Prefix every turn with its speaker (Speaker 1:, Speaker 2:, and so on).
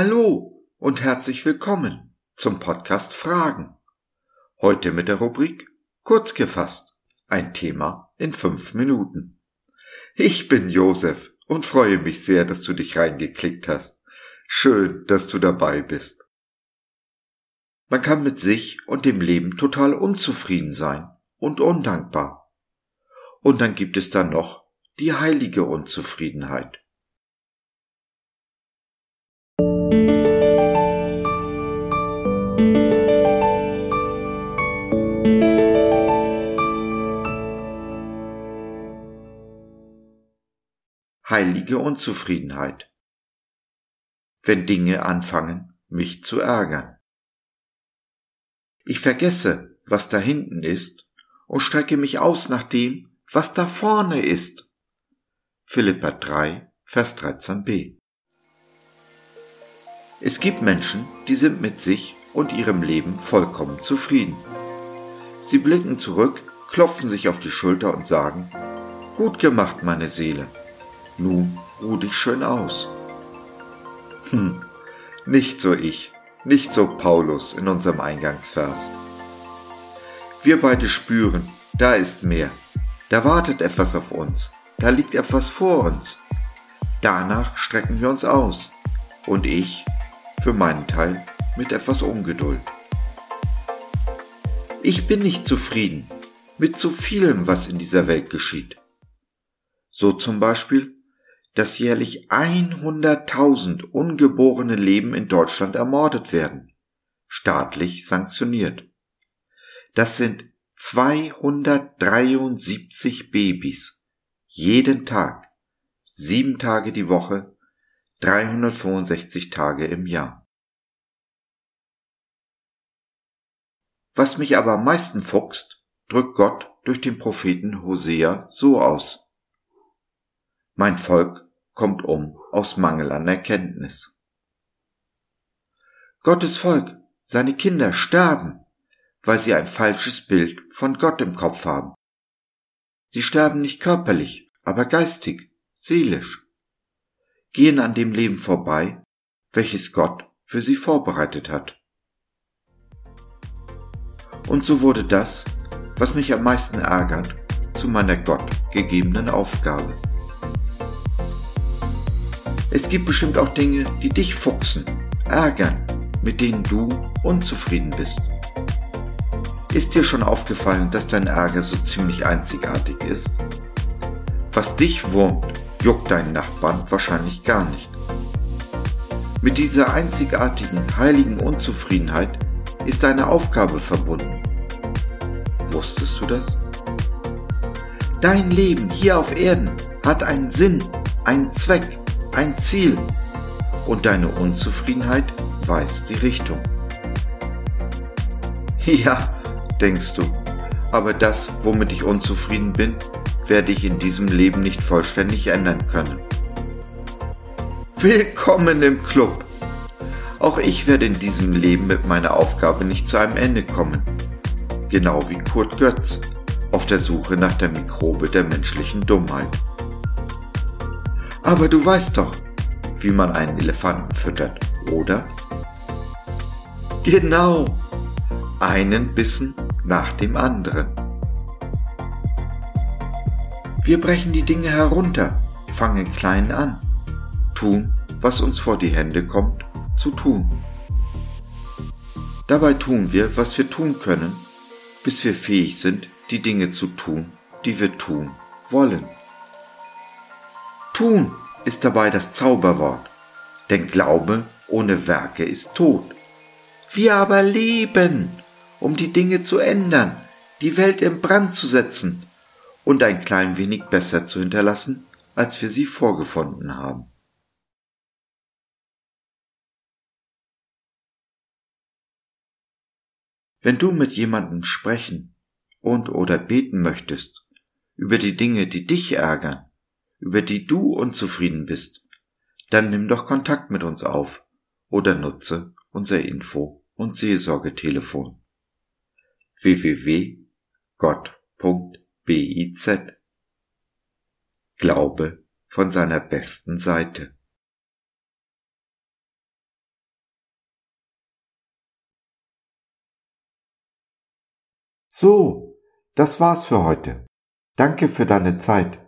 Speaker 1: Hallo und herzlich willkommen zum Podcast Fragen. Heute mit der Rubrik Kurz gefasst. Ein Thema in fünf Minuten. Ich bin Josef und freue mich sehr, dass du dich reingeklickt hast. Schön, dass du dabei bist. Man kann mit sich und dem Leben total unzufrieden sein und undankbar. Und dann gibt es da noch die heilige Unzufriedenheit. Heilige Unzufriedenheit. Wenn Dinge anfangen, mich zu ärgern. Ich vergesse, was da hinten ist, und strecke mich aus nach dem, was da vorne ist. Philippa 3, Vers 13b. Es gibt Menschen, die sind mit sich und ihrem Leben vollkommen zufrieden. Sie blicken zurück, klopfen sich auf die Schulter und sagen, Gut gemacht, meine Seele. Nun ruh dich schön aus. Hm, nicht so ich, nicht so Paulus in unserem Eingangsvers. Wir beide spüren, da ist mehr, da wartet etwas auf uns, da liegt etwas vor uns. Danach strecken wir uns aus und ich, für meinen Teil, mit etwas Ungeduld. Ich bin nicht zufrieden mit zu vielem, was in dieser Welt geschieht. So zum Beispiel dass jährlich 100.000 ungeborene Leben in Deutschland ermordet werden, staatlich sanktioniert. Das sind 273 Babys, jeden Tag, sieben Tage die Woche, 365 Tage im Jahr. Was mich aber am meisten fuchst, drückt Gott durch den Propheten Hosea so aus. Mein Volk kommt um aus Mangel an Erkenntnis. Gottes Volk, seine Kinder sterben, weil sie ein falsches Bild von Gott im Kopf haben. Sie sterben nicht körperlich, aber geistig, seelisch, gehen an dem Leben vorbei, welches Gott für sie vorbereitet hat. Und so wurde das, was mich am meisten ärgert, zu meiner Gott gegebenen Aufgabe. Es gibt bestimmt auch Dinge, die dich fuchsen, ärgern, mit denen du unzufrieden bist. Ist dir schon aufgefallen, dass dein Ärger so ziemlich einzigartig ist? Was dich wurmt, juckt deinen Nachbarn wahrscheinlich gar nicht. Mit dieser einzigartigen, heiligen Unzufriedenheit ist eine Aufgabe verbunden. Wusstest du das? Dein Leben hier auf Erden hat einen Sinn, einen Zweck ein Ziel und deine Unzufriedenheit weist die Richtung. Ja, denkst du, aber das, womit ich unzufrieden bin, werde ich in diesem Leben nicht vollständig ändern können. Willkommen im Club! Auch ich werde in diesem Leben mit meiner Aufgabe nicht zu einem Ende kommen. Genau wie Kurt Götz auf der Suche nach der Mikrobe der menschlichen Dummheit. Aber du weißt doch, wie man einen Elefanten füttert, oder? Genau, einen Bissen nach dem anderen. Wir brechen die Dinge herunter, fangen klein an, tun, was uns vor die Hände kommt, zu tun. Dabei tun wir, was wir tun können, bis wir fähig sind, die Dinge zu tun, die wir tun wollen. Tun ist dabei das Zauberwort, denn Glaube ohne Werke ist tot. Wir aber leben, um die Dinge zu ändern, die Welt in Brand zu setzen und ein klein wenig besser zu hinterlassen, als wir sie vorgefunden haben. Wenn du mit jemandem sprechen und oder beten möchtest über die Dinge, die dich ärgern, über die du unzufrieden bist, dann nimm doch Kontakt mit uns auf oder nutze unser Info- und Seelsorgetelefon www.gott.biz Glaube von seiner besten Seite. So, das war's für heute. Danke für deine Zeit.